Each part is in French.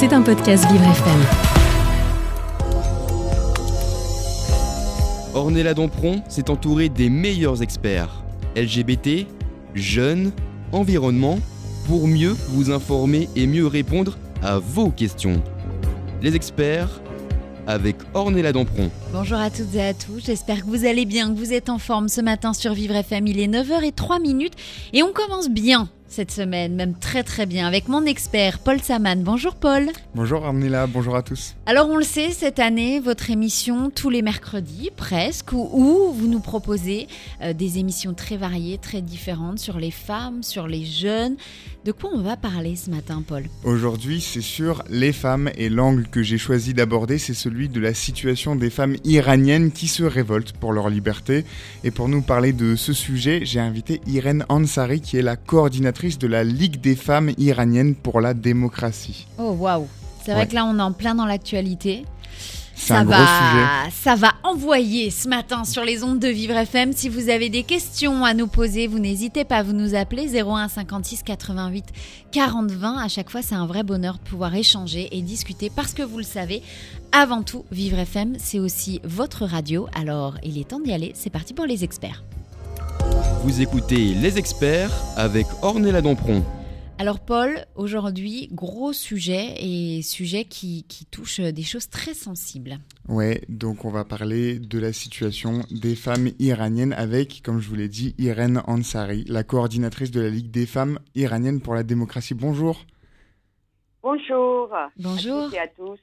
C'est un podcast Vivre FM. Ornella Dompron s'est entourée des meilleurs experts LGBT, jeunes, environnement, pour mieux vous informer et mieux répondre à vos questions. Les experts avec Ornella Dampron. Bonjour à toutes et à tous, j'espère que vous allez bien, que vous êtes en forme ce matin sur Vivre FM. Il est 9h03 minutes et on commence bien cette semaine, même très très bien, avec mon expert Paul Saman. Bonjour Paul. Bonjour Armila, bonjour à tous. Alors on le sait, cette année, votre émission tous les mercredis, presque, où, vous nous proposez euh, des émissions très variées, très différentes sur les femmes, sur les jeunes. De quoi on va parler ce matin Paul? Aujourd'hui c'est sur les femmes et l'angle que j'ai choisi d'aborder c'est celui de la situation des femmes iraniennes qui se révoltent pour leur liberté. Et pour nous parler de ce sujet, j'ai invité Irène Ansari qui est la coordinatrice de la Ligue des femmes iraniennes pour la démocratie. Oh waouh C'est vrai que là on est en plein dans l'actualité. Ça va, ça va envoyer ce matin sur les ondes de Vivre FM. Si vous avez des questions à nous poser, vous n'hésitez pas, vous nous appelez 01 56 88 40 20. À chaque fois, c'est un vrai bonheur de pouvoir échanger et discuter parce que vous le savez, avant tout, Vivre FM, c'est aussi votre radio. Alors, il est temps d'y aller. C'est parti pour les experts. Vous écoutez Les Experts avec Ornella Dompron. Alors Paul, aujourd'hui, gros sujet et sujet qui, qui, touche des choses très sensibles. Ouais, donc on va parler de la situation des femmes iraniennes avec, comme je vous l'ai dit, Irène Ansari, la coordinatrice de la Ligue des femmes iraniennes pour la démocratie. Bonjour. Bonjour. Bonjour. À, à tous.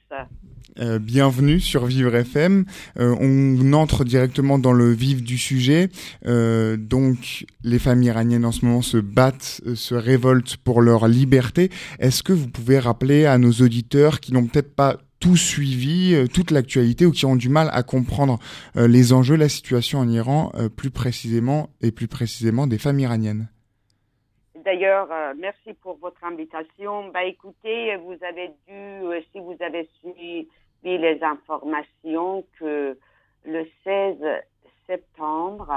Euh, bienvenue sur Vivre FM. Euh, on entre directement dans le vif du sujet. Euh, donc, les femmes iraniennes en ce moment se battent, se révoltent pour leur liberté. Est-ce que vous pouvez rappeler à nos auditeurs qui n'ont peut-être pas tout suivi, toute l'actualité ou qui ont du mal à comprendre les enjeux, la situation en Iran, plus précisément et plus précisément des femmes iraniennes? D'ailleurs, merci pour votre invitation. Bah, écoutez, vous avez dû, si vous avez suivi les informations que le 16 septembre,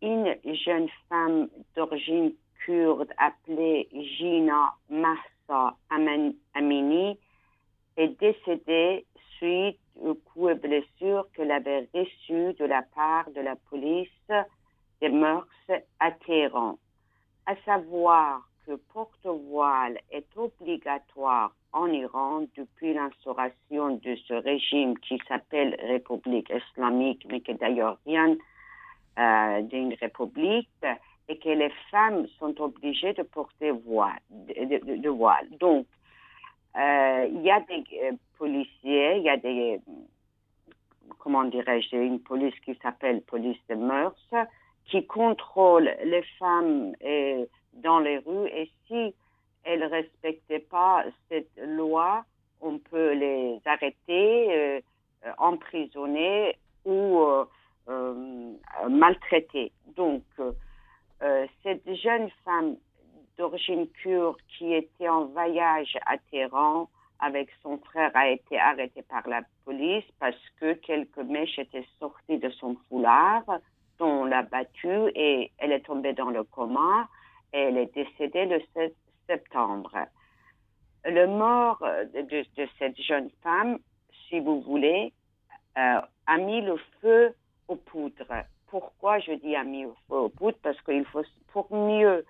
une jeune femme d'origine kurde appelée Gina Mahsa Amini est décédée suite aux coups et blessures qu'elle avait reçus de la part de la police des mœurs à Téhéran. À savoir que porte-voile est obligatoire en Iran depuis l'instauration de ce régime qui s'appelle République islamique, mais qui est d'ailleurs rien euh, d'une république, et que les femmes sont obligées de porter voile. Donc, euh, il y a des euh, policiers, il y a des, comment dirais-je, une police qui s'appelle police de mœurs, qui contrôle les femmes dans les rues, et si elles ne respectaient pas cette loi, on peut les arrêter, euh, emprisonner ou euh, euh, maltraiter. Donc, cette jeune femme d'origine kurde qui était en voyage à Téhéran avec son frère a été arrêtée par la police parce que quelques mèches étaient sorties de son foulard, dont l'a battue et elle est tombée dans le coma. Et elle est décédée le 7 septembre. Le mort de, cette jeune femme, si vous voulez, euh, a mis le feu aux poudres. Pourquoi je dis a mis le feu aux poudres? Parce qu'il faut, pour mieux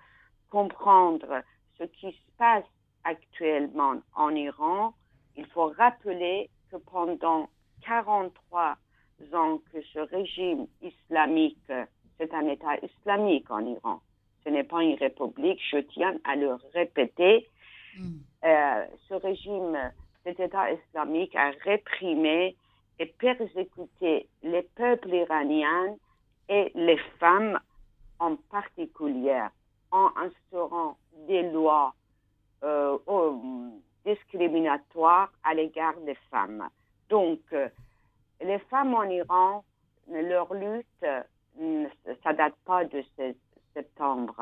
comprendre ce qui se passe actuellement en Iran, il faut rappeler que pendant 43 ans que ce régime islamique, c'est un État islamique en Iran, ce n'est pas une république, je tiens à le répéter. Hmm. Euh, ce régime, cet État islamique a réprimé et persécuté les peuples iraniens et les femmes en particulier en instaurant des lois euh, discriminatoires à l'égard des femmes. Donc, euh, les femmes en Iran, leur lutte, ça date pas de septembre,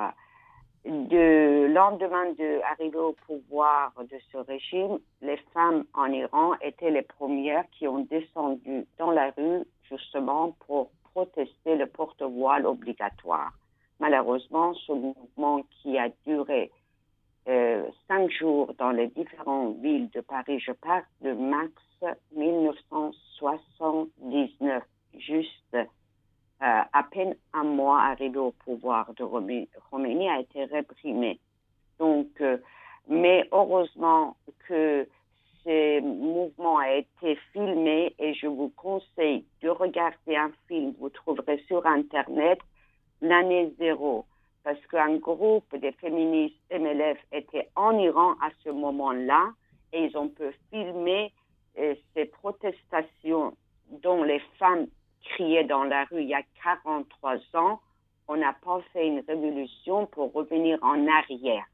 de lendemain de l'arrivée au pouvoir de ce régime, les femmes en Iran étaient les premières qui ont descendu dans la rue justement pour protester le porte-voile obligatoire. Malheureusement, ce mouvement qui a duré euh, cinq jours dans les différentes villes de Paris. Je parle de mars 1979, juste euh, à peine un mois arrivé au pouvoir de Roménie a été réprimé. Donc, euh, mais heureusement que ce mouvement a été filmé et je vous conseille de regarder un film. Vous trouverez sur Internet l'année zéro parce qu'un groupe de féministes MLF était en Iran à ce moment-là et ils ont pu filmer euh, ces protestations dont les femmes criaient dans la rue il y a 43 ans. On n'a pas fait une révolution pour revenir en arrière.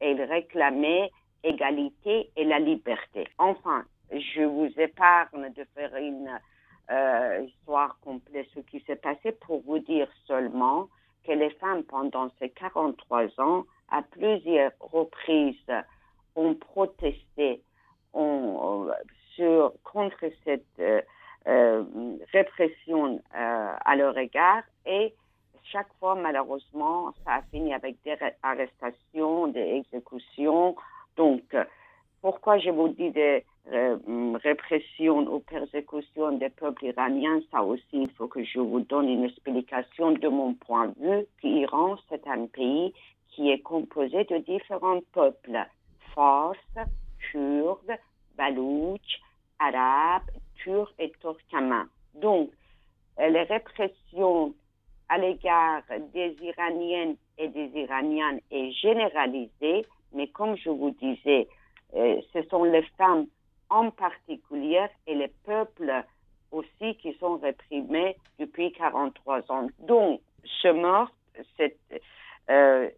Et ils réclamaient égalité et la liberté. Enfin, je vous épargne de faire une euh, histoire complète ce qui s'est passé pour vous dire seulement que les femmes, pendant ces 43 ans, à plusieurs reprises, ont protesté sur, contre cette euh, euh, répression euh, à leur égard et chaque fois, malheureusement, ça a fini avec des arrestations, des exécutions. Donc, pourquoi je vous dis des euh, répression ou persécution des peuples iraniens, ça aussi, il faut que je vous donne une explication de mon point de vue. L'Iran, c'est un pays qui est composé de différents peuples, Farsi, Kurdes, Balouches, Arabes, Turcs et Turkmènes. Donc, les répressions à l'égard des Iraniennes et des Iraniennes est généralisée, mais comme je vous disais, ce sont les femmes en particulier et les peuples aussi qui sont réprimés depuis 43 ans. Donc, ce mort, cette euh,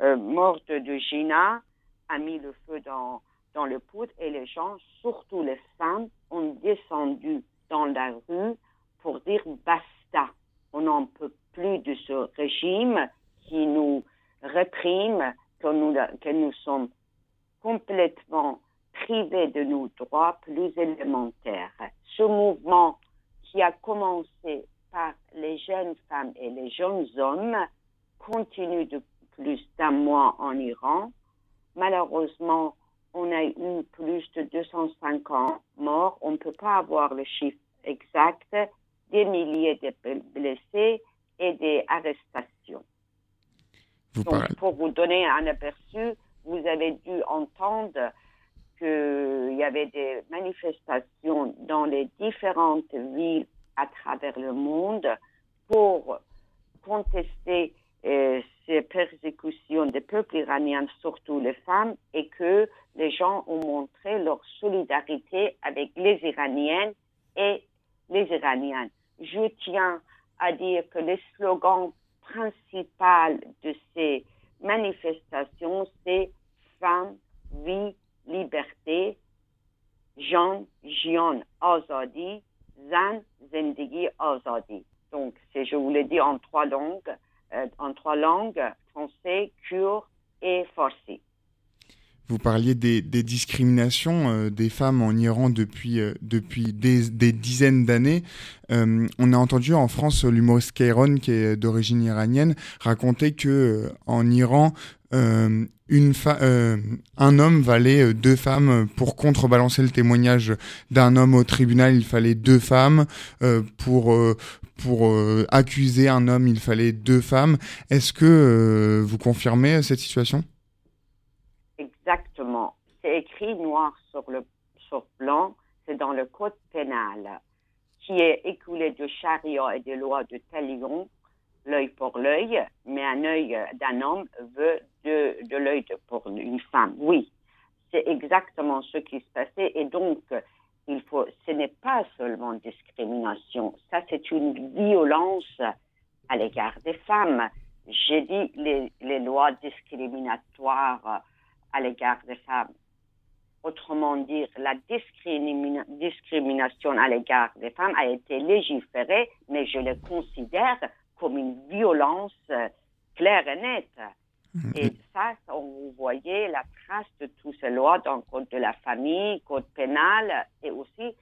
euh, morte de Gina a mis le feu dans, dans le poudre et les gens, surtout les femmes, ont descendu dans la rue pour dire basta. On n'en peut plus de ce régime qui nous réprime, que nous, nous sommes complètement privés de nos droits plus élémentaires. Ce mouvement qui a commencé par les jeunes femmes et les jeunes hommes continue de plus d'un mois en Iran. Malheureusement, on a eu plus de 250 morts. On ne peut pas avoir le chiffre exact, des milliers de blessés et des arrestations. Donc, pour vous donner un aperçu, vous avez dû entendre qu'il y avait des manifestations dans les différentes villes à travers le monde pour contester euh, ces persécutions des peuples iraniens, surtout les femmes, et que les gens ont montré leur solidarité avec les Iraniennes et les Iraniennes. Je tiens à dire que le slogan principal de ces manifestation, c'est femme, vie, liberté, Jean, Jion, azadi, zan, zendigi, azadi. Donc, je vous l'ai dit en trois langues, euh, en trois langues, français, kurde et farsi. Vous parliez des, discriminations euh, des femmes en Iran depuis, euh, depuis des, dizaines d'années. Euh, on a entendu en France l'humoriste Kairon, qui est d'origine iranienne, raconter que en Iran, une un homme valait deux femmes pour contrebalancer le témoignage d'un homme au tribunal. Il fallait deux femmes pour pour accuser un homme. Il fallait deux femmes. Est-ce que vous confirmez cette situation? C'est écrit noir sur, blanc, c'est dans le code pénal, qui est écoulé de charia et des lois de talion, l'œil pour l'œil, mais un œil d'un homme veut de, l'œil pour une femme. Oui, c'est exactement ce qui se passait. Et donc, il faut, ce n'est pas seulement discrimination, ça c'est une violence à l'égard des femmes. J'ai dit les lois discriminatoires à l'égard des femmes. Autrement dit, la discrimination à l'égard des femmes a été légiférée, mais je le considère comme une violence euh, claire et nette. Mm-hmm. Et ça, vous voyez la trace de toutes ces lois dans le code de la famille, code pénal, et aussi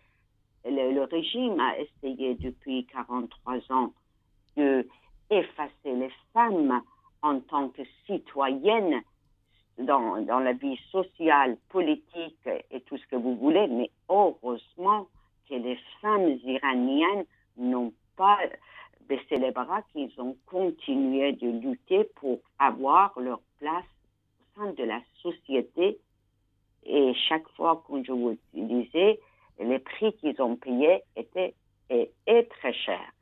le, le régime a essayé depuis 43 ans de effacer les femmes en tant que citoyenne dans, la vie sociale, politique et tout ce que vous voulez, mais heureusement que les femmes iraniennes n'ont pas baissé les bras, qu'ils ont continué de lutter pour avoir leur place au sein de la société. Et chaque fois, que je vous disais, les prix qu'ils ont payés étaient très chers.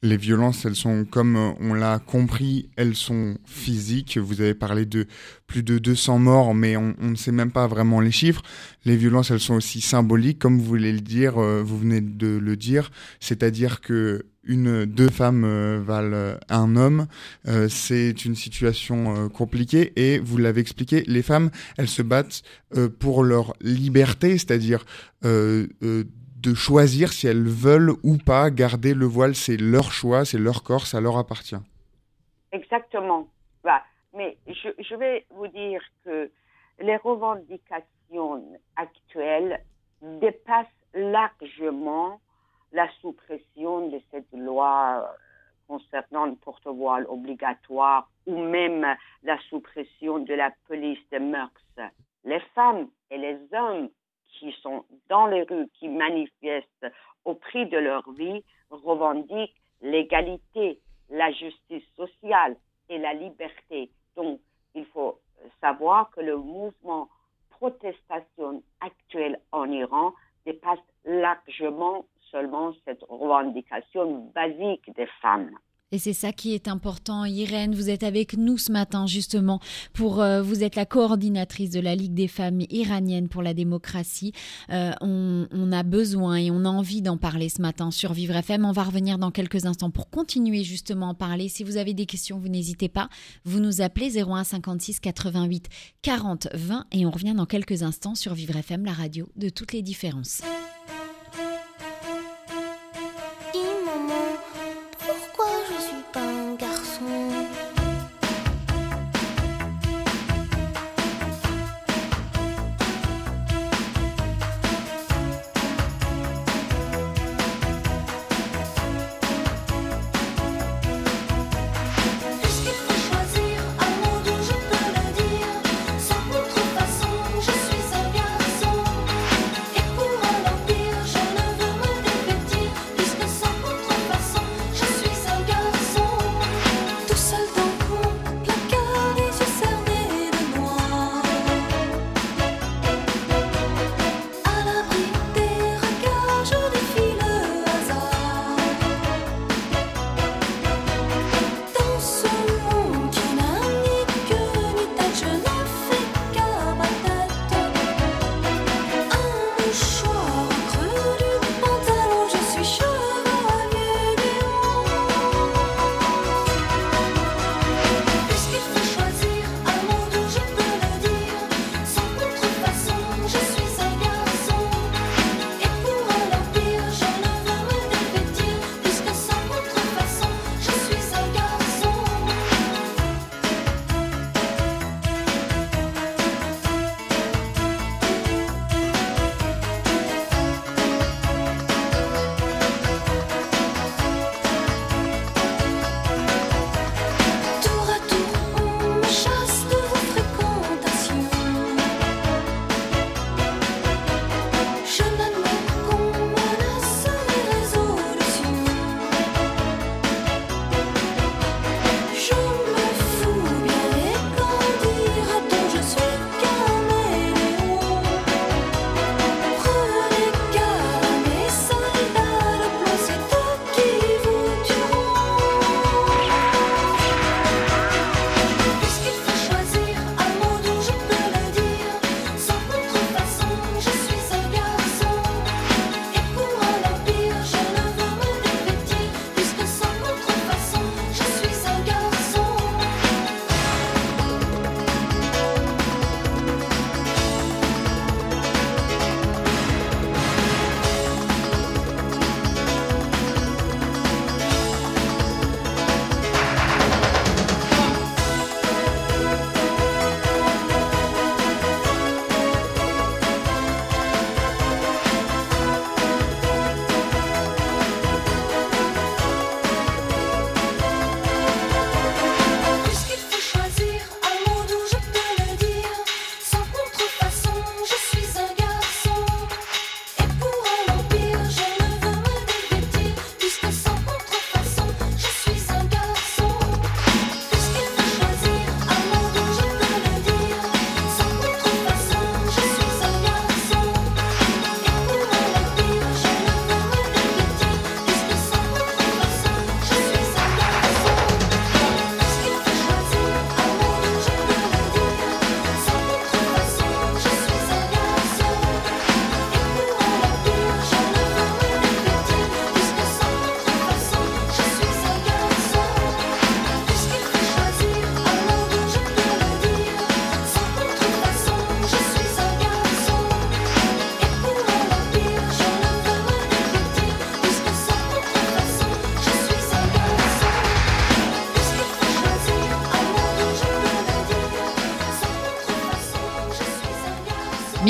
Les violences, elles sont, comme on l'a compris, elles sont physiques. Vous avez parlé de plus de 200 morts, mais on, ne sait même pas vraiment les chiffres. Les violences, elles sont aussi symboliques, comme vous voulez le dire, euh, vous venez de le dire. C'est-à-dire que une, deux femmes euh, valent un homme. Euh, c'est une situation compliquée et vous l'avez expliqué, les femmes, elles se battent pour leur liberté, c'est-à-dire de choisir si elles veulent ou pas garder le voile. C'est leur choix, c'est leur corps, ça leur appartient. Exactement. Bah, mais je, je, vais vous dire que les revendications actuelles dépassent largement la suppression de cette loi concernant le porte-voile obligatoire ou même la suppression de la police de mœurs. Les femmes et les hommes qui sont dans les rues, qui manifestent au prix de leur vie, revendiquent l'égalité, la justice sociale et la liberté. Donc, il faut savoir que le mouvement protestation actuel en Iran dépasse largement seulement cette revendication basique des femmes. Et c'est ça qui est important. Irène, vous êtes avec nous ce matin justement pour euh, vous êtes la coordinatrice de la Ligue des femmes iraniennes pour la démocratie. Euh, on, on, a besoin et on a envie d'en parler ce matin sur Vivre FM. On va revenir dans quelques instants pour continuer justement à en parler. Si vous avez des questions, vous n'hésitez pas. Vous nous appelez 01 56 88 40 20 et on revient dans quelques instants sur Vivre FM, la radio de toutes les différences.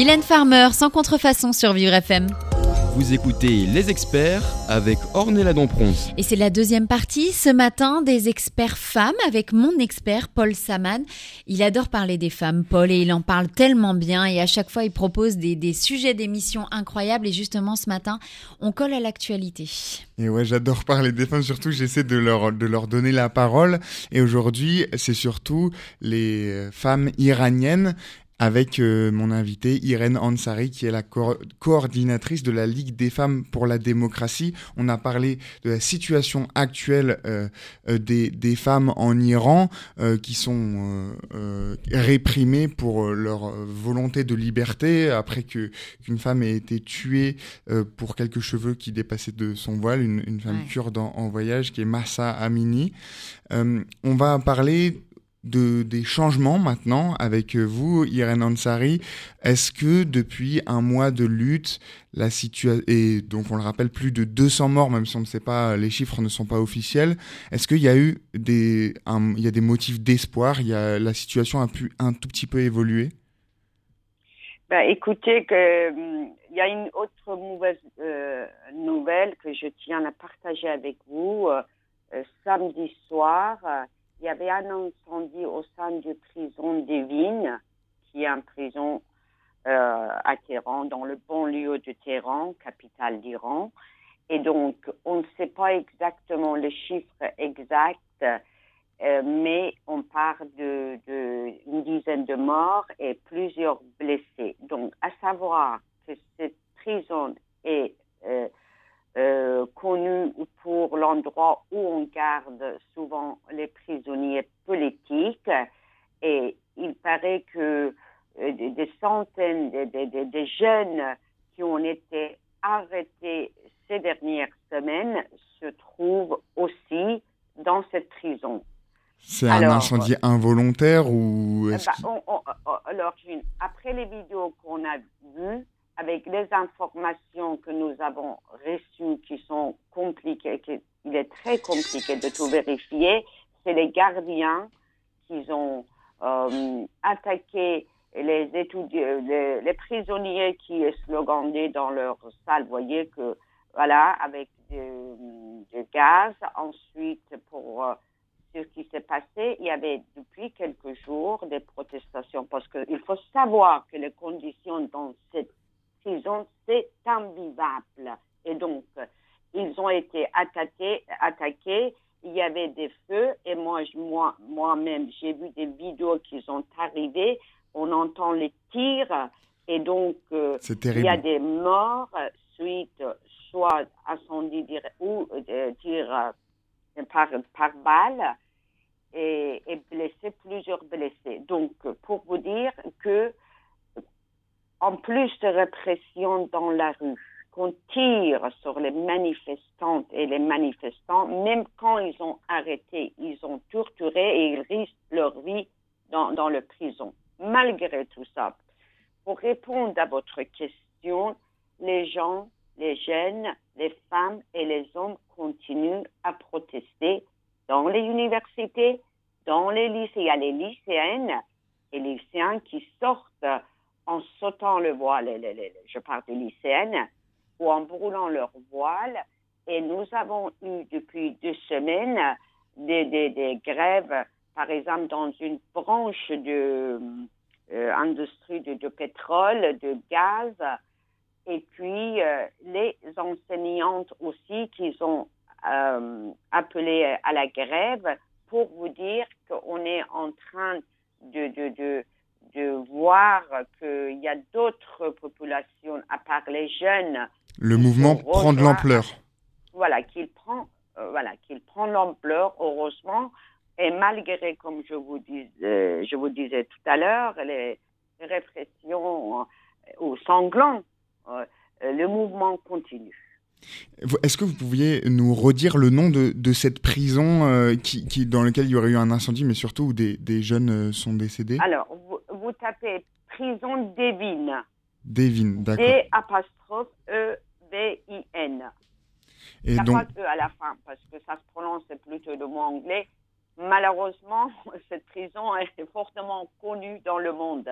Mylène Farmer, sans contrefaçon sur Vivre FM. Vous écoutez Les Experts avec Ornella Domprons. Et c'est la deuxième partie ce matin des experts femmes avec mon expert Paul Saman. Il adore parler des femmes, Paul, et il en parle tellement bien. Et à chaque fois, il propose des, des sujets d'émission incroyables. Et justement, ce matin, on colle à l'actualité. Et ouais, j'adore parler des femmes. Surtout, j'essaie de leur, de leur donner la parole. Et aujourd'hui, c'est surtout les femmes iraniennes avec euh, mon invité Irène Ansari, qui est la coordinatrice de la Ligue des femmes pour la démocratie. On a parlé de la situation actuelle euh, euh des, des, femmes en Iran, euh, qui sont réprimées pour leur volonté de liberté, après qu'une femme ait été tuée pour quelques cheveux qui dépassaient de son voile, une, une femme kurde en, en, voyage, qui est Massa Amini. on va parler de, des changements maintenant avec vous, Irène Ansari. Est-ce que depuis un mois de lutte, la situation, et donc on le rappelle, plus de 200 morts, même si on ne sait pas, les chiffres ne sont pas officiels, est-ce qu'il y a eu des, il y a des motifs d'espoir, il y a, la situation a pu un tout petit peu évoluer? Ben, écoutez, que, il y a une autre mauvaise euh, nouvelle que je tiens à partager avec vous. Euh, samedi soir, il y avait un incendie au sein de prison des Vignes, qui est une prison euh, à Téhéran, dans le banlieue de Téhéran, capitale d'Iran. Et donc, on ne sait pas exactement le chiffre exact, euh, mais on parle de, de, une dizaine de morts et plusieurs blessés. Donc, à savoir que cette prison est euh, euh, connu pour l'endroit où on garde souvent les prisonniers politiques. Et il paraît que euh, des, centaines de, jeunes qui ont été arrêtés ces dernières semaines se trouvent aussi dans cette prison. C'est un incendie involontaire ou eh ben, alors, après les vidéos qu'on a vues, avec les informations que nous avons reçues qui sont compliquées, il est très compliqué de tout vérifier, c'est les gardiens qui ont euh, attaqué les prisonniers qui slogandaient dans leur salle. Vous voyez que, voilà, avec du, gaz. Ensuite, pour euh, ce qui s'est passé, il y avait depuis quelques jours des protestations parce qu'il faut savoir que les conditions dans cette prison, c'est invivable. Et donc, ils ont été attaqués, attaqués. Il y avait des feux et moi, moi, moi-même, j'ai vu des vidéos qui sont arrivées. On entend les tirs et donc euh, il y a des morts suite soit incendie ou euh, tirs euh, par, par balle et, et blessés, plusieurs blessés. Donc, pour vous dire que en plus de répression dans la rue, qu'on tire sur les manifestantes et les manifestants, même quand ils ont arrêté, ils ont torturé et ils risquent leur vie dans, dans le prison. Malgré tout ça, pour répondre à votre question, les gens, les jeunes, les femmes et les hommes continuent à protester dans les universités, dans les lycées. Il y a les lycéennes et les lycéens qui sortent en sautant le voile, je parle des lycéennes, ou en brûlant leur voile. Et nous avons eu depuis deux semaines des, grèves, par exemple, dans une branche de euh, de, pétrole, de gaz, et puis euh, les enseignantes aussi qui ont euh, appelé à la grève pour vous dire qu'on est en train de, de, de de voir qu'il y a d'autres populations, à part les jeunes. Le mouvement prend de l'ampleur. Voilà, qu'il prend, euh, voilà, qu'il prend l'ampleur, heureusement. Et malgré, comme je vous, dis, je vous disais tout à l'heure, les répressions ou euh, sanglants, euh, le mouvement continue. Est-ce que vous pouviez nous redire le nom de, de cette prison qui, qui, dans laquelle il y aurait eu un incendie, mais surtout où des, des jeunes sont décédés? Alors, vous tapez prison Devin. Devin, d'accord. D apostrophe E. Et Il donc... pas E à la fin parce que ça se prononce plutôt le mot anglais. Malheureusement, cette prison est fortement connue dans le monde.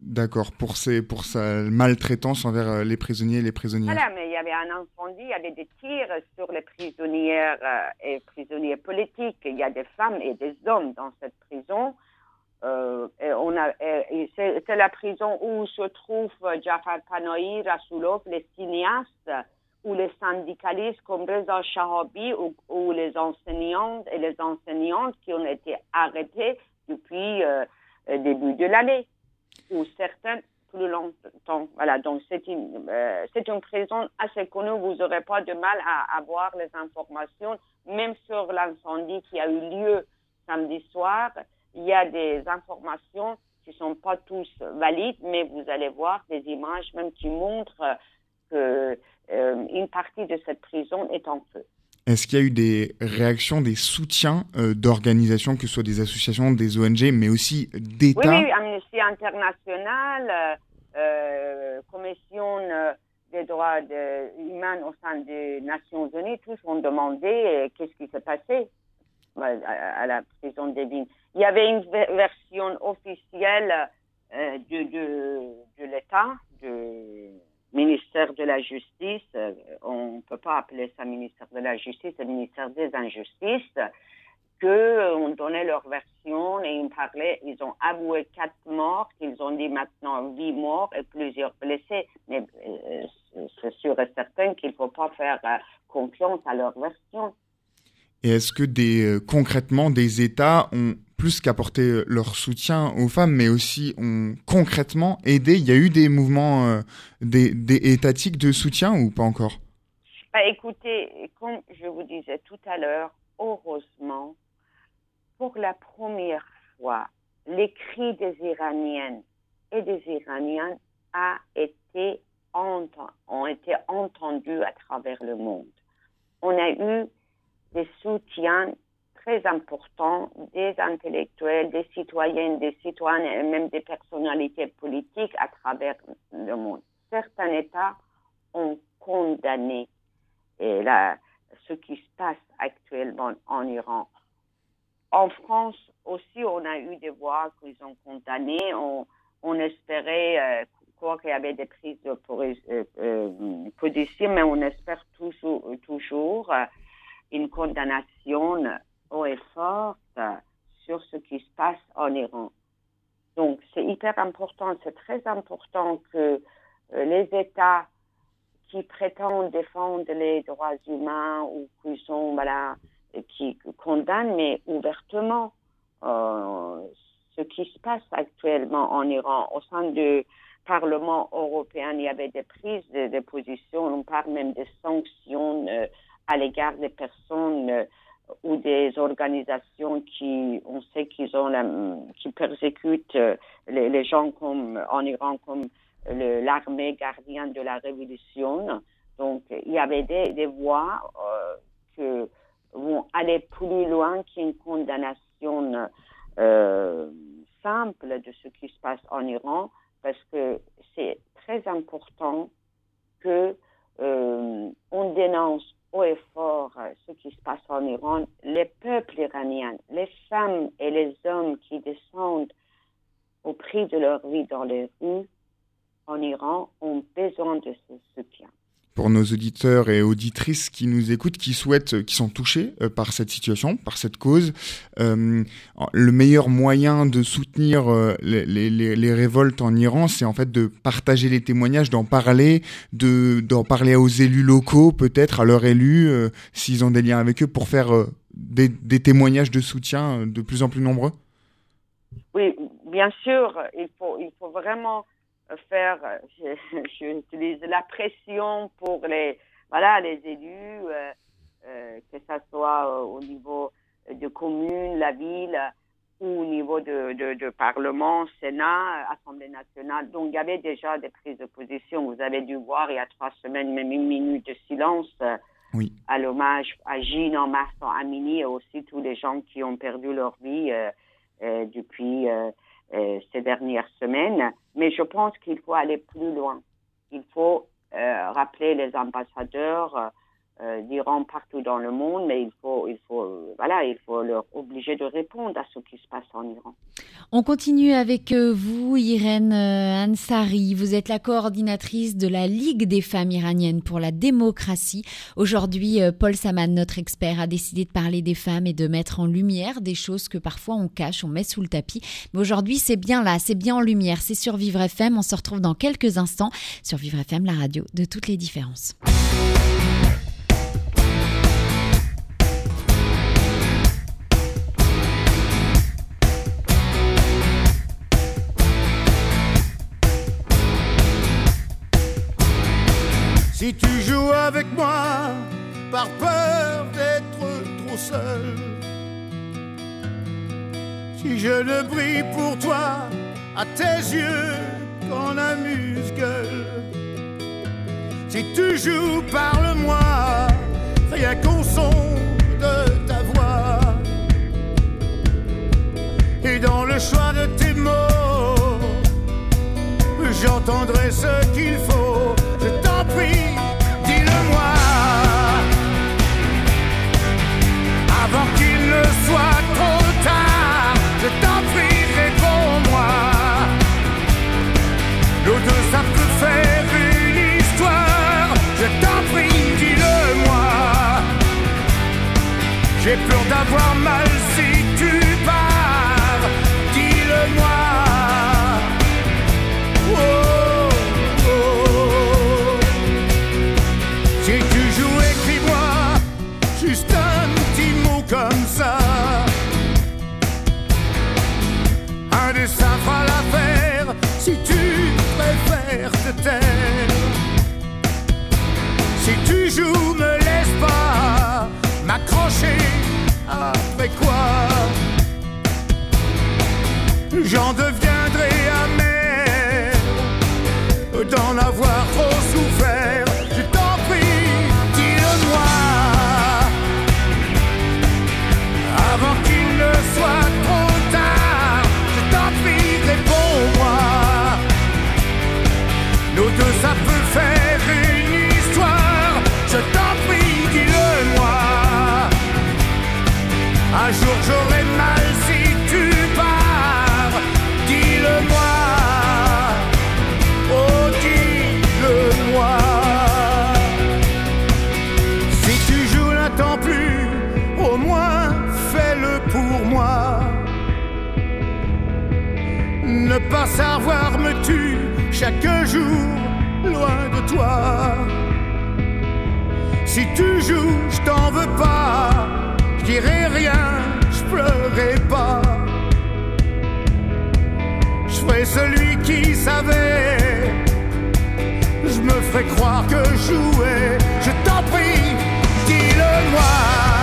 D'accord, pour, ces, pour sa maltraitance envers euh, les prisonniers et les prisonnières. Voilà, mais il y avait un incendie, il y avait des tirs sur les prisonnières euh, et prisonniers politiques. Il y a des femmes et des hommes dans cette prison. Euh, c'est la prison où se trouvent Jafar Panahi, Rasoulov, les cinéastes ou les syndicalistes comme Reza Shahabi ou, les enseignantes et les enseignantes qui ont été arrêtés depuis le début de l'année ou certains plus longtemps. Voilà, donc c'est une, euh, c'est une prison assez connue. Vous n'aurez pas de mal à avoir les informations, même sur l'incendie qui a eu lieu samedi soir. Il y a des informations qui sont pas tous valides, mais vous allez voir des images même qui montrent que euh, une partie de cette prison est en feu. Est-ce qu'il y a eu des réactions, des soutiens euh, d'organisations, que ce soit des associations, des ONG, mais aussi d'États Oui, oui, Amnesty International, euh, euh Commission euh, des droits humains au sein des Nations Unies, tous ont demandé qu'est-ce qui s'est passé à, la prison des Vignes. Il y avait une version officielle de, de, l'État, de ministère de la Justice, euh, on ne peut pas appeler ça ministère de la Justice, c'est ministère des Injustices, que euh, on donnait leur version et ils parlaient, ils ont avoué quatre morts, ils ont dit maintenant huit morts et plusieurs blessés. Mais euh, c'est sûr et certain qu'il ne faut pas faire confiance à leur version. Et est-ce que concrètement des États ont plus qu'apporter euh, leur soutien aux femmes, mais aussi ont concrètement aidé. Il y a eu des mouvements euh, des, étatiques de soutien ou pas encore? Bah, Écoutez, comme je vous disais tout à l'heure, heureusement, pour la première fois, les cris des Iraniennes et des Iraniens a été ont été entendus à travers le monde. On a eu des soutiens très important des intellectuels, des citoyennes, des citoyens et même des personnalités politiques à travers le monde. Certains États ont condamné ce qui se passe actuellement en Iran. En France aussi, on a eu des voix qu'ils ont condamnées. On, espérait, euh, qu'il y avait des prises de euh, euh, position, mais on espère toujours, toujours une condamnation haut et forte sur ce qui se passe en Iran. Donc, c'est hyper important, c'est très important que euh, les États qui prétendent défendre les droits humains ou qui sont, voilà, qui condamnent, mais ouvertement, euh, ce qui se passe actuellement en Iran. Au sein du Parlement européen, il y avait des prises de, position, on parle même de sanctions euh, à l'égard des personnes ou des organisations qui, on sait qu'ils ont la, qui persécutent euh, les, gens comme en Iran comme l'armée gardienne de la révolution. Donc, il y avait des, des voix euh, vont aller plus loin qu'une condamnation euh, simple de ce qui se passe en Iran, parce que c'est très important que euh, on dénonce haut et fort euh, ce qui se passe en Iran, les peuples iraniens, les femmes et les hommes qui descendent au prix de leur vie dans les rues en Iran ont besoin de ce soutien pour nos auditeurs et auditrices qui nous écoutent, qui souhaitent, qui sont touchés euh, par cette situation, par cette cause. Euh, le meilleur moyen de soutenir euh, les, révoltes en Iran, c'est en fait de partager les témoignages, d'en parler, de d'en parler aux élus locaux, peut-être à leurs élus, s'ils ont des liens avec eux, pour faire des, témoignages de soutien de plus en plus nombreux. Oui, bien sûr, il faut vraiment faire, j'utilise la pression pour les, voilà, les élus, euh, euh, que ce soit euh, au niveau de commune, la ville, ou au niveau de, de, de, Parlement, Sénat, Assemblée nationale. Donc, il y avait déjà des prises de position. Vous avez dû voir il y a trois semaines, même une minute de silence oui. à l'hommage à Jean en mars Amini et aussi tous les gens qui ont perdu leur vie depuis euh, ces dernières semaines, mais je pense qu'il faut aller plus loin. Il faut euh, rappeler les ambassadeurs euh, d'Iran partout dans le monde, mais il faut, il faut, euh, voilà, il faut leur obliger de répondre à ce qui se passe en Iran. On continue avec euh, vous, Irène Ansari. Vous êtes la coordinatrice de la Ligue des femmes iraniennes pour la démocratie. Aujourd'hui, Paul Saman, notre expert, a décidé de parler des femmes et de mettre en lumière des choses que parfois on cache, on met sous le tapis. Mais aujourd'hui, c'est bien là, c'est bien en lumière. C'est sur Vivre FM. On se retrouve dans quelques instants sur Vivre FM, la radio de toutes les différences. Avec moi par peur d'être trop seul, si je ne brille pour toi à tes yeux qu'en amuse-gueule, si tu joues, parle-moi, rien qu'au son de ta voix. Et dans le choix de tes mots, j'entendrai ce qu'il faut. Si tu joues, me laisse pas m'accrocher. Après quoi? J'en deviendrai chaque jour loin de toi. Si tu joues, je t'en veux pas, je dirai rien, je pleurerai pas. Je ferai celui qui savait, je me ferai croire que jouais. Je t'en prie, dis-le-moi. Johnny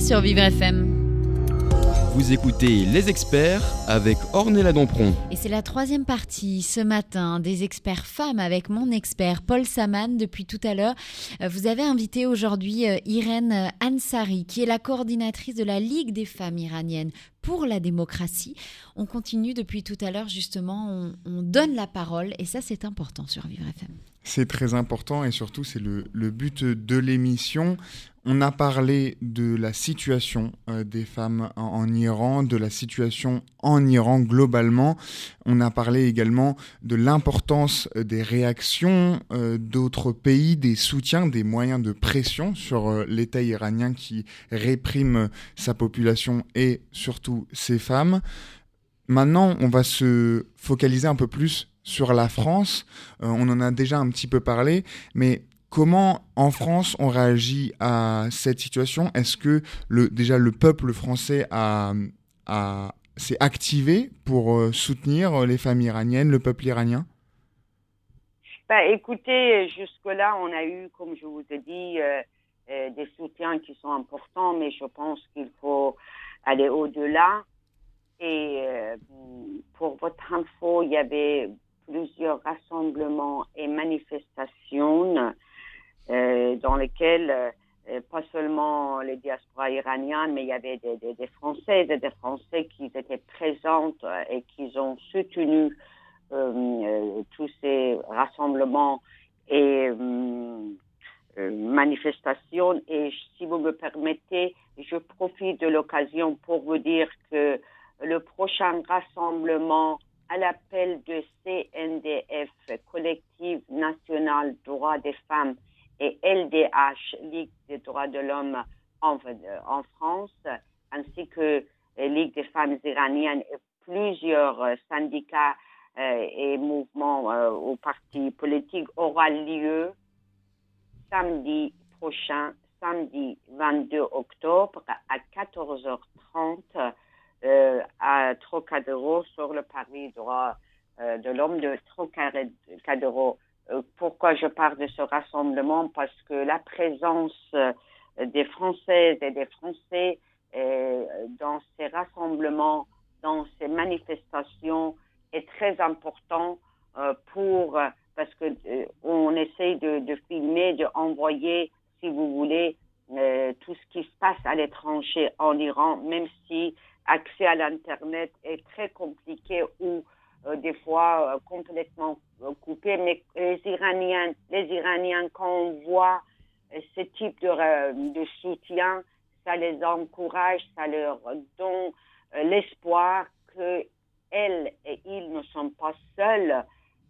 Sur Vivre FM. Vous écoutez Les Experts avec Ornella Dampron. Et c'est la troisième partie ce matin des experts femmes avec mon expert Paul Saman. Depuis tout à l'heure, euh, vous avez invité aujourd'hui euh, Irène Ansari, qui est la coordinatrice de la Ligue des femmes iraniennes pour la démocratie. On continue depuis tout à l'heure, justement, on, on, donne la parole et ça c'est important sur Vivre FM. C'est très important et surtout c'est le, le, but de l'émission. On a parlé de la situation euh, des femmes en, Iran, de la situation en Iran globalement. On a parlé également de l'importance euh, des réactions euh, d'autres pays, des soutiens, des moyens de pression sur l'État iranien qui réprime sa population et surtout ses femmes. Maintenant, on va se focaliser un peu plus sur la France. On en a déjà un petit peu parlé, mais comment en France on réagit à cette situation? Est-ce que déjà le peuple français s'est activé pour euh, soutenir les femmes iraniennes, le peuple iranien? Bah, Écoutez, jusque-là, on a eu, comme je vous ai dit, euh, euh, des soutiens qui sont importants, mais je pense qu'il faut aller au-delà. Et euh, pour votre info, il y avait plusieurs rassemblements et manifestations euh, dans lesquels euh, pas seulement les diasporas iraniennes, mais il y avait des, des, des Françaises et des Français qui étaient présentes et qui ont soutenu euh, tous ces rassemblements et manifestations. Et si vous me permettez, je profite de l'occasion pour vous dire que le prochain rassemblement à l'appel de CNDF, Collectif National Droits des Femmes, et LDH, Ligue des droits de l'homme en, en, France, ainsi que Ligue des femmes iraniennes et plusieurs syndicats euh, et mouvements euh, ou partis politiques aura lieu samedi prochain, samedi 22 octobre à 14h30 euh, à Trocadéro sur le Paris droit de l'homme de Trocadéro pourquoi je parle de ce rassemblement? Parce que la présence des Françaises et des Français dans ces rassemblements, dans ces manifestations est très important pour parce que on essaye de, de filmer, de envoyer, si vous voulez, tout ce qui se passe à l'étranger en Iran, même si accès à l'internet est très compliqué ou euh, des fois euh, complètement euh, coupé, mais les Iraniens, les Iraniens, quand on voit ce type de, de soutien, ça les encourage, ça leur donne l'espoir que elles et ils ne sont pas seuls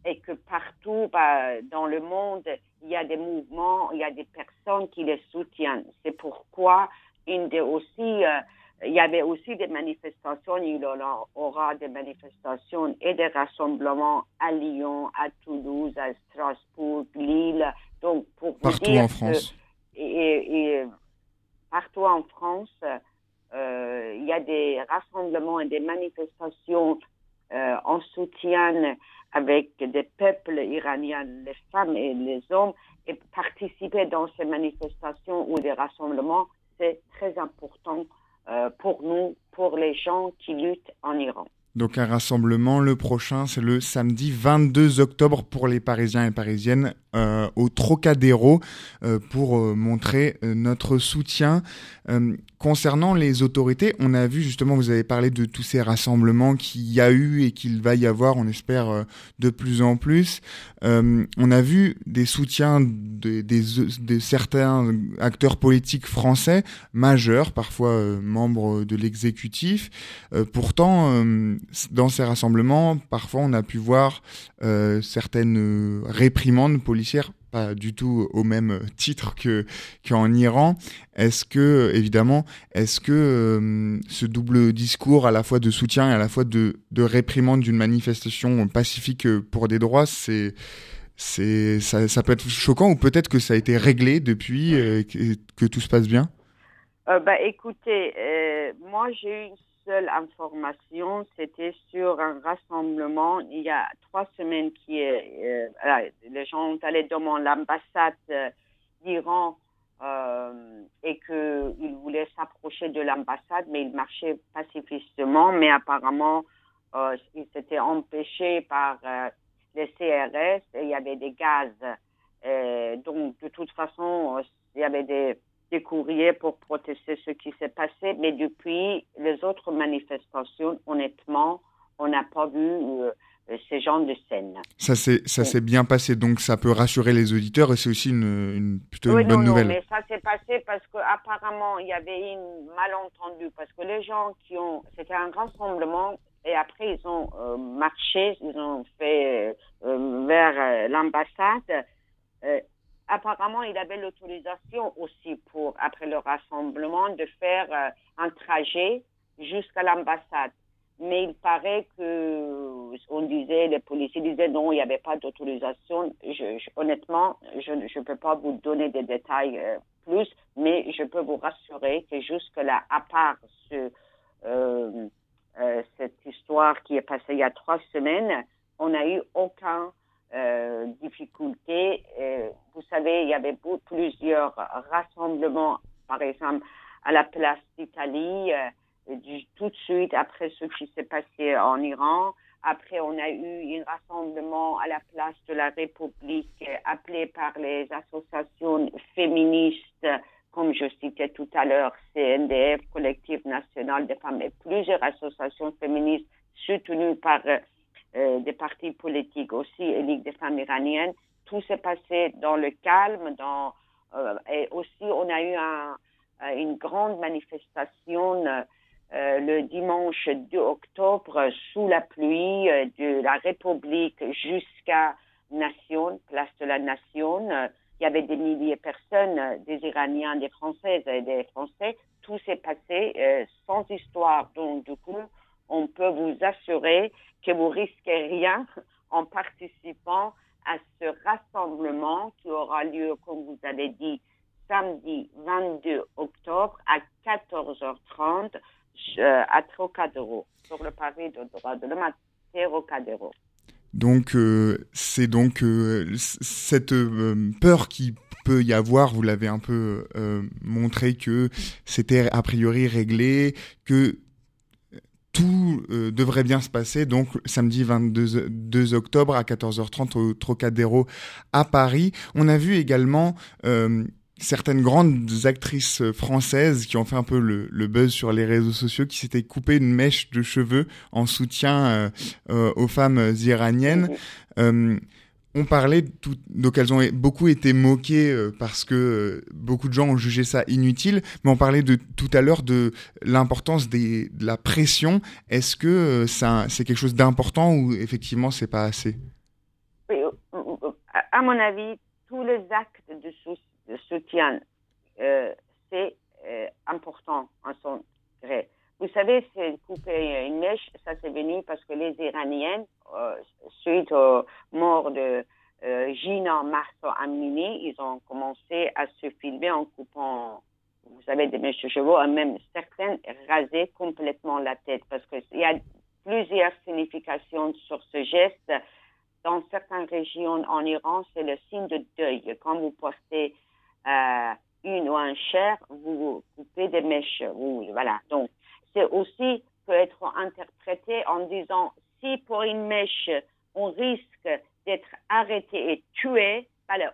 et que partout bah, dans le monde, il y a des mouvements, il y a des personnes qui les soutiennent. C'est pourquoi une des aussi il y avait aussi des manifestations, il y aura des manifestations et des rassemblements à Lyon, à Toulouse, à Strasbourg, Lille. Donc, pour partout dire en France. Que, et, et, partout en France, euh, il y a des rassemblements et des manifestations euh, en soutien avec des peuples iraniens, les femmes et les hommes, et participer dans ces manifestations ou des rassemblements, c'est très important pour nous, pour les gens qui luttent en Iran. Donc un rassemblement, le prochain, c'est le samedi 22 octobre pour les Parisiens et Parisiennes euh, au Trocadéro euh, pour euh, montrer notre soutien. Concernant les autorités, on a vu justement, vous avez parlé de tous ces rassemblements qu'il y a eu et qu'il va y avoir, on espère, de plus en plus. on a vu des soutiens de certains acteurs politiques français, majeurs, parfois membres de l'exécutif. pourtant, dans ces rassemblements, parfois on a pu voir euh, certaines réprimandes policières, pas du tout au même titre que qu'en Iran. Est-ce que, évidemment, est-ce que euh, ce double discours à la fois de soutien et à la fois de, de réprimande d'une manifestation pacifique pour des droits, c'est ça, ça, peut être choquant ou peut-être que ça a été réglé depuis euh, que, tout se passe bien? Euh, bah, écoutez, moi j'ai une seule information, c'était sur un rassemblement il y a trois semaines qui est, euh, les gens sont allés devant l'ambassade euh, d'Iran euh, et qu'il voulait s'approcher de l'ambassade, mais il marchait pacifiquement, mais apparemment, euh, il s'était empêché par les CRS et il y avait des gaz. donc, de toute façon, il y avait des, des courriers pour protester ce qui s'est passé, mais depuis les autres manifestations, honnêtement, on n'a pas vu euh, ces genres de scènes. Ça s'est bien passé, donc ça peut rassurer les auditeurs et c'est aussi une, une, plutôt une bonne nouvelle. Non, mais ça s'est passé parce qu'apparemment il y avait une malentendu parce que les gens qui ont c'était un rassemblement et après ils ont euh, marché, ils ont fait euh, vers l'ambassade. Apparemment, il avait l'autorisation aussi pour après le rassemblement de faire un trajet jusqu'à l'ambassade mais il paraît que on disait, les policiers disaient non, il n'y avait pas d'autorisation. Je, honnêtement, je ne peux pas vous donner des détails euh, plus, mais je peux vous rassurer que jusque-là, à part ce, euh, euh, cette histoire qui est passée il y a trois semaines, on n'a eu aucun difficulté. vous savez, il y avait plusieurs rassemblements, par exemple, à la place d'Italie tout de suite après ce qui s'est passé en Iran. Après, on a eu un rassemblement à la place de la République appelé par les associations féministes, comme je citais tout à l'heure, CNDF, Collectif national des femmes, et plusieurs associations féministes soutenues par euh, des partis politiques aussi, et Ligue des femmes iraniennes. Tout s'est passé dans le calme, dans, euh, et aussi on a eu un, une grande manifestation euh, le dimanche 2 octobre sous la pluie euh, de la République jusqu'à Nation, place de la Nation. il y avait des milliers de personnes, des Iraniens, des Françaises et des Français. Tout s'est passé euh, sans histoire. Donc, du coup, on peut vous assurer que vous risquez rien en participant à ce rassemblement qui aura lieu, comme vous avez dit, samedi 22 octobre à 14h30 euh, à Trocadéro, sur le pavé de droit de l'homme à Trocadéro. Donc euh, c'est donc euh, cette peur qui peut y avoir, vous l'avez un peu montré que c'était a priori réglé, que tout devrait bien se passer. Donc samedi 22 2 octobre à 14h30 au Trocadéro à Paris. On a vu également certaines grandes actrices françaises qui ont fait un peu le, buzz sur les réseaux sociaux, qui s'étaient coupées une mèche de cheveux en soutien euh, euh, aux femmes iraniennes. Euh, on parlait, donc elles ont beaucoup été moquées parce que beaucoup de gens ont jugé ça inutile, mais on parlait de tout à l'heure de l'importance de la pression. Est-ce que ça, c'est quelque chose d'important ou effectivement c'est pas assez? À mon avis, tous les actes de soutien euh, c'est euh, important en son gré. Vous savez, c'est couper une mèche, ça c'est venu parce que les Iraniennes, euh, suite aux morts de Gina Marceau Amini, ils ont commencé à se filmer en coupant, vous savez, des mèches de chevaux, et même certaines raser complètement la tête parce qu'il y a plusieurs significations sur ce geste. Dans certaines régions en Iran, c'est le signe de deuil. Quand vous portez euh, une ou un chair, vous coupez des mèches. Voilà. Donc, c'est aussi peut être interprété en disant si pour une mèche, on risque d'être arrêté et tué,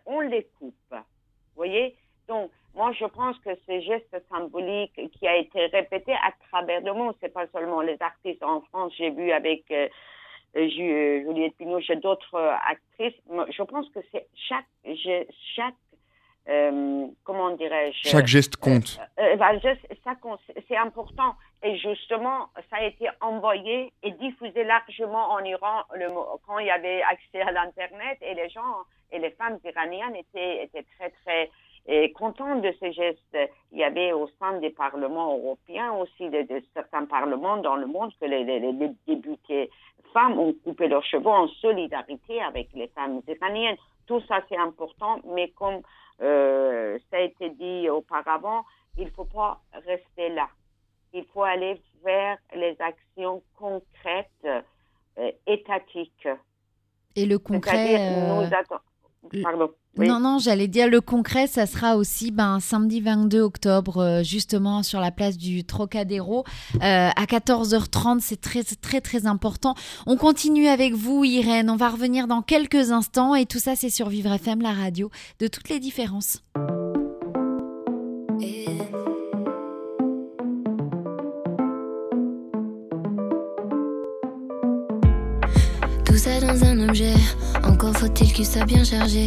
on les coupe. Vous voyez? Donc, moi, je pense que ce geste symbolique qui a été répété à travers le monde, c'est pas seulement les artistes en France, j'ai vu avec euh, Juliette Pinot, j'ai d'autres actrices. Je pense que c'est chaque euh, comment dirais-je? Chaque geste compte. Euh, euh, ça compte, c'est important. Et justement, ça a été envoyé et diffusé largement en Iran le, quand il y avait accès à l'Internet et les gens et les femmes iraniennes étaient, étaient très, très et contents de ces gestes. Il y avait au sein des parlements européens aussi de, certains parlements dans le monde que les, les, les députés femmes ont coupé leurs cheveux en solidarité avec les femmes iraniennes. Tout ça, c'est important, mais comme euh, ça a été dit auparavant, il ne faut pas rester là. Il faut aller vers les actions concrètes, euh, étatiques. Et le concret, euh, Non, non, j'allais dire le concret, ça sera aussi ben, samedi 22 octobre, euh, justement sur la place du Trocadéro, euh, à 14h30. C'est très, très, très important. On continue avec vous, Irène. On va revenir dans quelques instants et tout ça, c'est sur Vivre FM, la radio de toutes les différences. Tout ça dans un objet, encore faut-il qu'il soit bien chargé.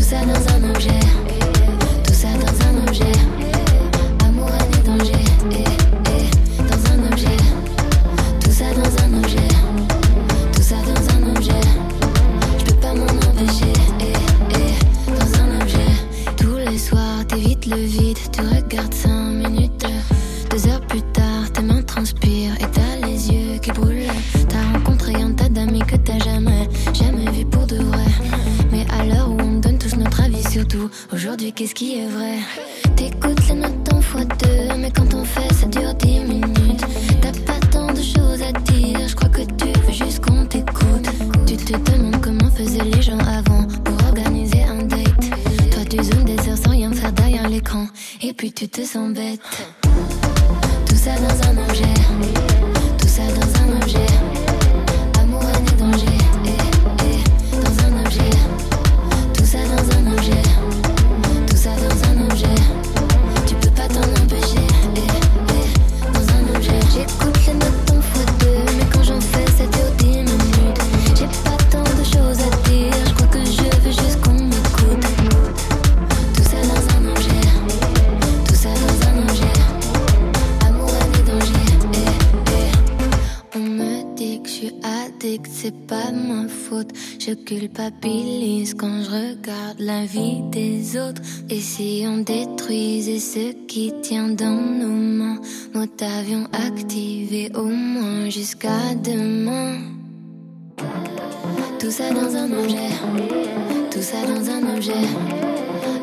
Tout ça dans un objet, tout ça dans un objet.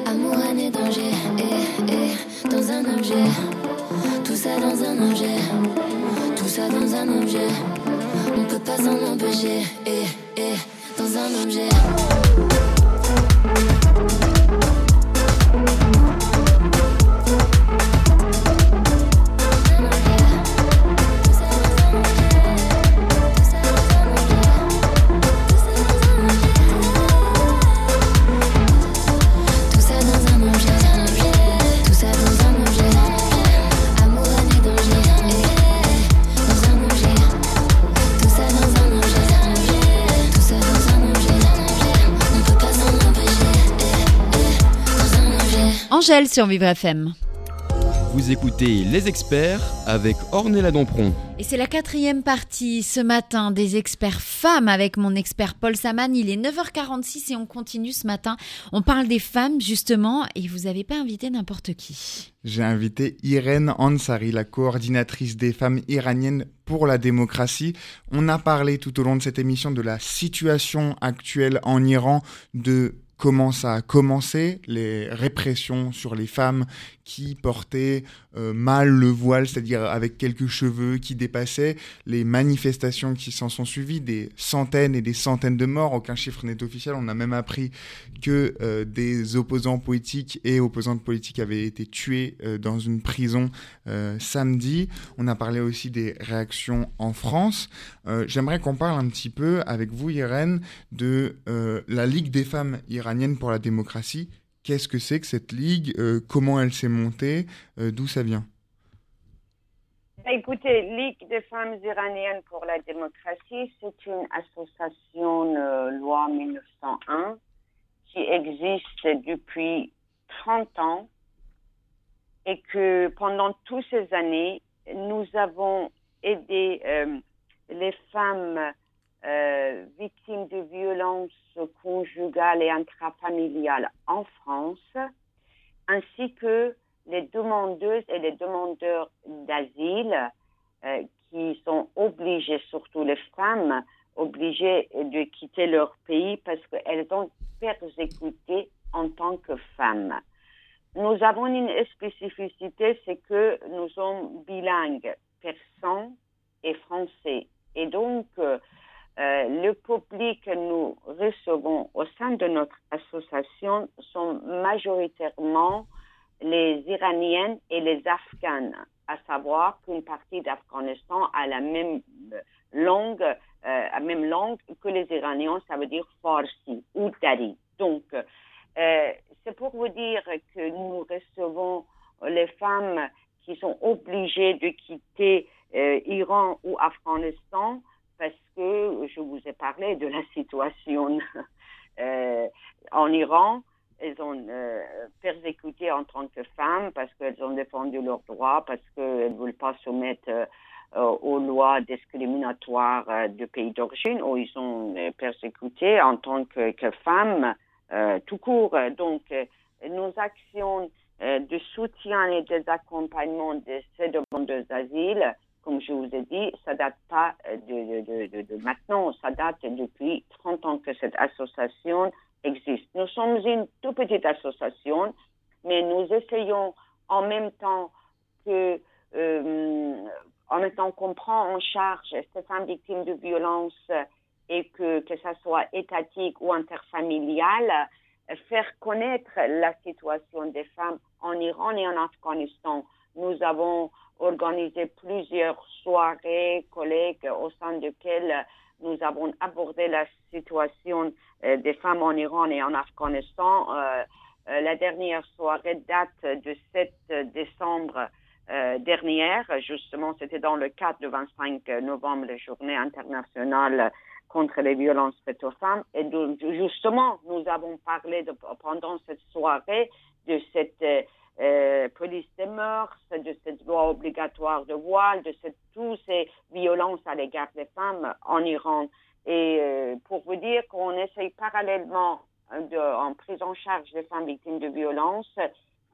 Amour, et danger, eh, eh, dans un objet. Tout ça dans un objet, tout ça dans un objet. On peut pas s'en empêcher, eh, eh, dans un objet. Angèle sur Vivre FM. Vous écoutez Les Experts avec Ornella Dampron. Et c'est la quatrième partie ce matin des experts femmes avec mon expert Paul Saman. Il est 9h46 et on continue ce matin. On parle des femmes justement et vous n'avez pas invité n'importe qui. J'ai invité Irène Ansari, la coordinatrice des femmes iraniennes pour la démocratie. On a parlé tout au long de cette émission de la situation actuelle en Iran, de comment ça a commencé, les répressions sur les femmes qui portaient euh, mal le voile, c'est-à-dire avec quelques cheveux qui dépassaient, les manifestations qui s'en sont suivies, des centaines et des centaines de morts, aucun chiffre n'est officiel, on a même appris que euh, des opposants politiques et opposantes politiques avaient été tués euh, dans une prison samedi. On a parlé aussi des réactions en France. J'aimerais qu'on parle un petit peu avec vous, Irène, de la Ligue des femmes iraniennes pour la démocratie. Qu'est-ce que c'est que cette ligue Euh, Comment elle s'est montée Euh, D'où ça vient? Écoutez, Ligue des femmes iraniennes pour la démocratie, c'est une association euh, loi 1901 qui existe depuis 30 ans et que pendant toutes ces années, nous avons aidé les femmes euh, victimes de violences conjugales et intrafamiliales en France, ainsi que les demandeuses et les demandeurs d'asile euh, qui sont obligés, surtout les femmes, obligées de quitter leur pays parce qu'elles ont persécuté en tant que femmes. Nous avons une spécificité, c'est que nous sommes bilingues, persan et français. Et donc, euh, le public que nous recevons au sein de notre association sont majoritairement les Iraniennes et les Afghanes, à savoir qu'une partie d'Afghanistan a la même langue, euh, la même langue que les Iraniens, ça veut dire Farsi ou Dari. Donc, euh, c'est pour vous dire que nous recevons les femmes qui sont obligées de quitter euh, Iran ou Afghanistan parce que je vous ai parlé de la situation euh, en Iran. Elles ont euh, persécuté en tant que femmes parce qu'elles ont défendu leurs droits, parce qu'elles ne veulent pas soumettre euh, aux lois discriminatoires euh, du pays d'origine, où ils sont euh, persécutés en tant que, femmes tout court. Donc, nos actions de soutien et d'accompagnement de ces demandeurs d'asile, comme je vous ai dit, ça date pas de, maintenant, ça date depuis 30 ans que cette association existe. Nous sommes une toute petite association, mais nous essayons en même temps que, euh, en même temps qu'on prend en charge ces femmes victimes de violences et que, que ça soit étatique ou interfamilial, faire connaître la situation des femmes en Iran et en Afghanistan. Nous avons organisé plusieurs soirées, collègues, au sein desquelles nous avons abordé la situation euh, des femmes en Iran et en Afghanistan. Euh, euh, la dernière soirée date de 7 décembre euh, dernière. Justement, c'était dans le cadre du 25 novembre, la journée internationale contre les violences faites aux femmes. Et donc, justement, nous avons parlé pendant cette soirée de cette euh, police des mœurs, de cette loi obligatoire de voile, de cette, toutes ces violences à l'égard des femmes en Iran. Et euh, pour vous dire qu'on essaye parallèlement, de, en prise en charge des femmes victimes de violences,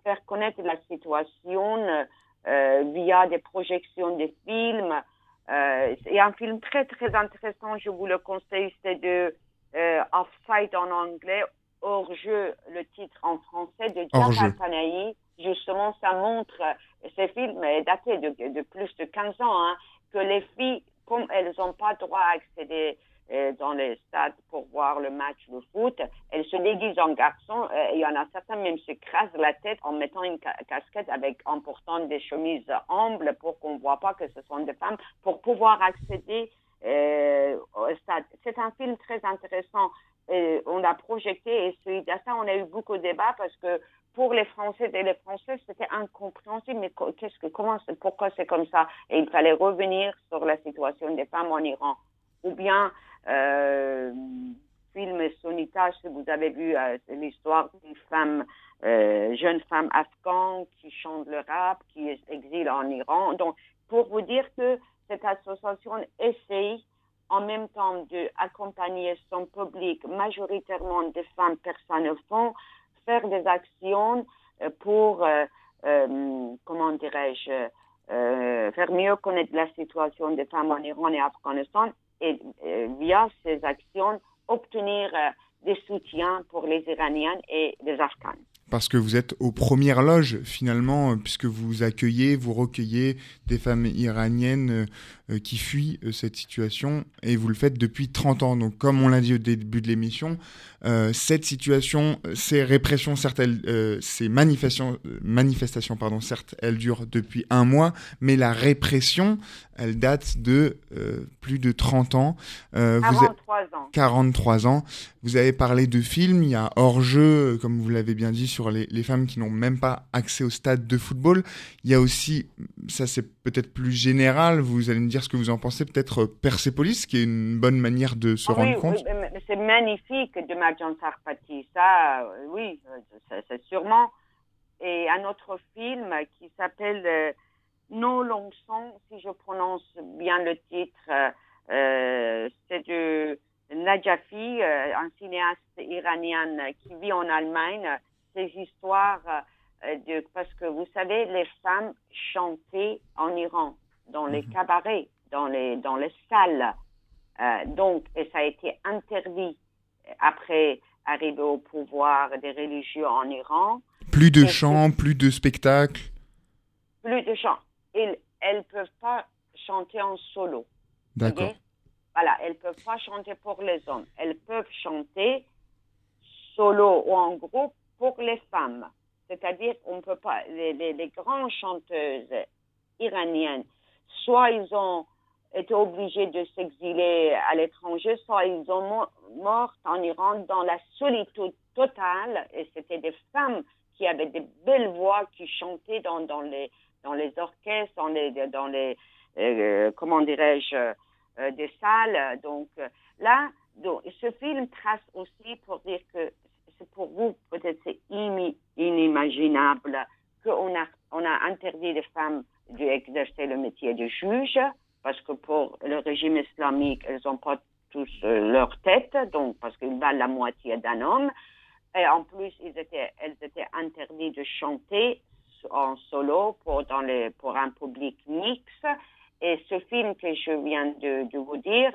faire connaître la situation euh, via des projections de films. Euh, et un film très très intéressant, je vous le conseille, c'est de euh, Offside en anglais, hors jeu, le titre en français de Jafar Panahi. Justement, ça montre, ce film est daté de, plus de 15 ans, hein, que les filles, comme elles n'ont pas droit à accéder euh, dans les stades pour voir le match de foot, elles se déguisent en garçons. Euh, il y en a certains même se crasent la tête en mettant une ca casquette avec en portant des chemises ambles pour qu'on ne voit pas que ce sont des femmes pour pouvoir accéder euh, au stade. C'est un film très intéressant. On l'a projeté et suite à ça, on a eu beaucoup de débats parce que pour les Français et les Françaises, c'était incompréhensible. Mais qu'est-ce que, comment, pourquoi c'est comme ça? Et il fallait revenir sur la situation des femmes en Iran. Ou bien, euh, film Sonita, si vous avez vu euh, l'histoire d'une femme, euh, jeune femme afghane qui chante le rap, qui est exilée en Iran. Donc, pour vous dire que cette association essaye en même temps d'accompagner son public, majoritairement des femmes personnelles, faire des actions pour, euh, euh, comment dirais-je, euh, faire mieux connaître la situation des femmes en Iran et Afghanistan et via ces actions obtenir des soutiens pour les Iraniennes et les Afghanes parce que vous êtes aux premières loges finalement, puisque vous accueillez, vous recueillez des femmes iraniennes euh, qui fuient euh, cette situation, et vous le faites depuis 30 ans. Donc comme on l'a dit au début de l'émission, euh, cette situation, ces répressions, certes, elles, ces manifestations, manifestations, pardon, certes, elles durent depuis un mois, mais la répression, elle date de plus de 30 ans. 43 ans. 43 ans. Vous avez parlé de films, il y a hors-jeu, comme vous l'avez bien dit, sur les, les femmes qui n'ont même pas accès au stade de football. Il y a aussi, ça c'est peut-être plus général, vous allez me dire ce que vous en pensez, peut-être Persepolis, qui est une bonne manière de se oh, rendre oui, compte. Oui, c'est magnifique de Marjan Sarpati, ça, oui, c'est sûrement. Et un autre film qui s'appelle euh, Nos longs sons, si je prononce bien le titre, c'est de Najafi, un cinéaste iranien qui vit en Allemagne. Ces histoires de, parce que vous savez, les femmes chantaient en Iran, dans les mhm. cabarets, dans les, dans les salles. donc, et ça a été interdit après arriver au pouvoir des religieux en Iran. Plus de chants, plus de spectacles. Plus de chants. elles ne peuvent pas chanter en solo. D'accord. Voilà, elles ne peuvent pas chanter pour les hommes. Elles peuvent chanter solo ou en groupe pour les femmes. C'est-à-dire qu'on peut pas, les, grandes chanteuses iraniennes, soit ils ont étaient obligés de s'exiler à l'étranger, soit ils sont morts en Iran dans la solitude totale. Et c'était des femmes qui avaient des belles voix, qui chantaient dans, les, dans les orchestres, dans les, dans les euh, comment dirais-je, euh, des salles. Donc là, ce film trace aussi pour dire que pour vous, peut-être c'est inimaginable qu'on a, on a interdit les femmes d'exercer le métier de juge parce que pour le régime islamique, elles n'ont pas tous euh, leur tête, donc parce qu'ils valent la moitié d'un homme. Et en plus, ils étaient, elles étaient interdites de chanter en solo pour, dans les, pour un public mixte. Et ce film que je viens de, de vous dire,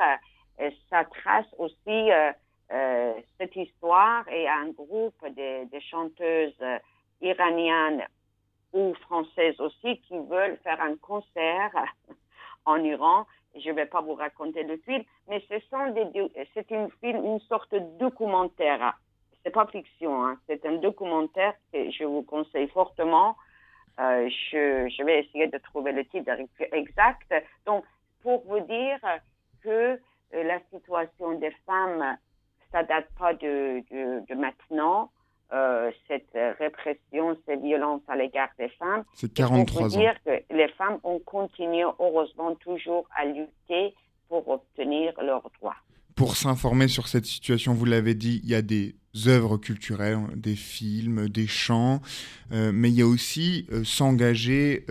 euh, ça trace aussi euh, euh, cette histoire et un groupe de, chanteuses iraniennes ou françaises aussi qui veulent faire un concert en Iran. Je ne vais pas vous raconter le film, mais c'est une sorte de documentaire. C'est pas fiction, hein. c'est un documentaire que je vous conseille fortement. Euh, je, vais essayer de trouver le titre exact. Donc, pour vous dire que euh, la situation des femmes, ça date pas de, de, de maintenant. Euh, cette répression, ces violences à l'égard des femmes. C'est 43 ans. dire que les femmes ont continué, heureusement, toujours à lutter pour obtenir leurs droits. Pour s'informer sur cette situation, vous l'avez dit, il y a des œuvres culturelles, des films, des chants, euh, mais il y a aussi euh, s'engager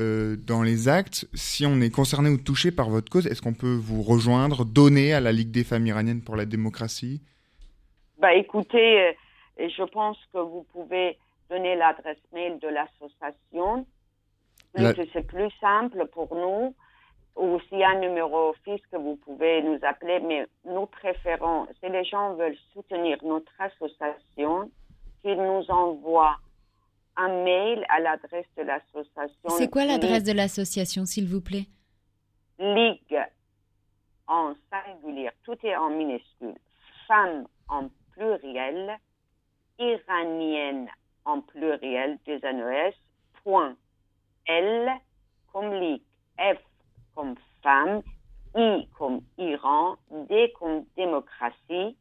dans les actes. Si on est concerné ou touché par votre cause, est-ce qu'on peut vous rejoindre, donner à la Ligue des femmes iraniennes pour la démocratie? Bah écoutez, et je pense que vous pouvez donner l'adresse mail de l'association. C'est plus simple pour nous. Ou s'il y a un numéro fixe que vous pouvez nous appeler, mais nous préférons, si les gens veulent soutenir notre association, qu'ils nous envoient un mail à l'adresse de l'association. C'est quoi l'adresse de l'association, s'il vous plaît? Ligue en singulier, tout est en minuscule, femme en pluriel, iranienne en pluriel, des NES, point L comme ligue, F comme femme, I comme Iran, D comme démocratie,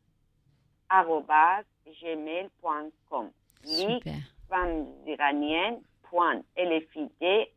arrobas gmail.com. Ligue femmes iraniennes, point LFID,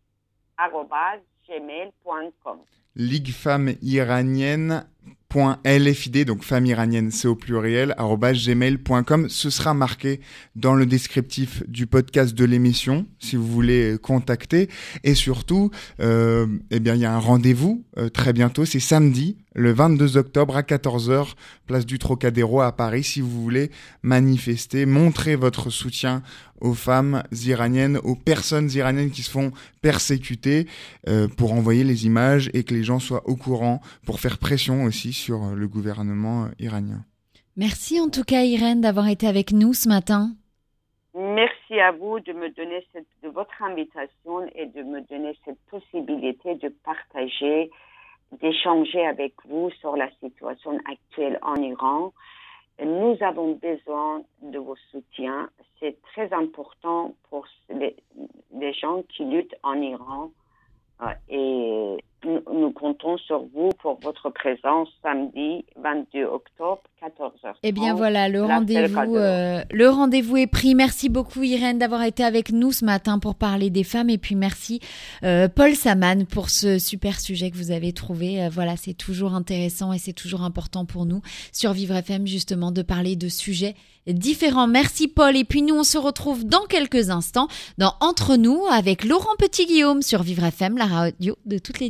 arrobas gmail.com. Ligue femmes iraniennes .lfid, donc femme iranienne, c'est au pluriel, gmail.com. Ce sera marqué dans le descriptif du podcast de l'émission, si vous voulez contacter. Et surtout, euh, eh bien, il y a un rendez-vous euh, très bientôt, c'est samedi, le 22 octobre à 14h, place du Trocadéro à Paris, si vous voulez manifester, montrer votre soutien aux femmes iraniennes, aux personnes iraniennes qui se font persécuter, euh, pour envoyer les images et que les gens soient au courant, pour faire pression aussi sur le gouvernement iranien. Merci en tout cas Irène d'avoir été avec nous ce matin. Merci à vous de me donner cette, de votre invitation et de me donner cette possibilité de partager d'échanger avec vous sur la situation actuelle en Iran. Nous avons besoin de vos soutiens. C'est très important pour les, gens qui luttent en Iran. Euh, nous, comptons sur vous pour votre présence samedi 22 octobre 14h. Eh bien voilà, le rendez-vous euh, le rendez-vous est pris. Merci beaucoup Irène d'avoir été avec nous ce matin pour parler des femmes et puis merci euh, Paul Saman pour ce super sujet que vous avez trouvé. Euh, voilà, c'est toujours intéressant et c'est toujours important pour nous sur Vivre FM justement de parler de sujets différents. Merci Paul et puis nous on se retrouve dans quelques instants dans Entre nous avec Laurent Petit-Guillaume sur Vivre FM, la radio de toutes les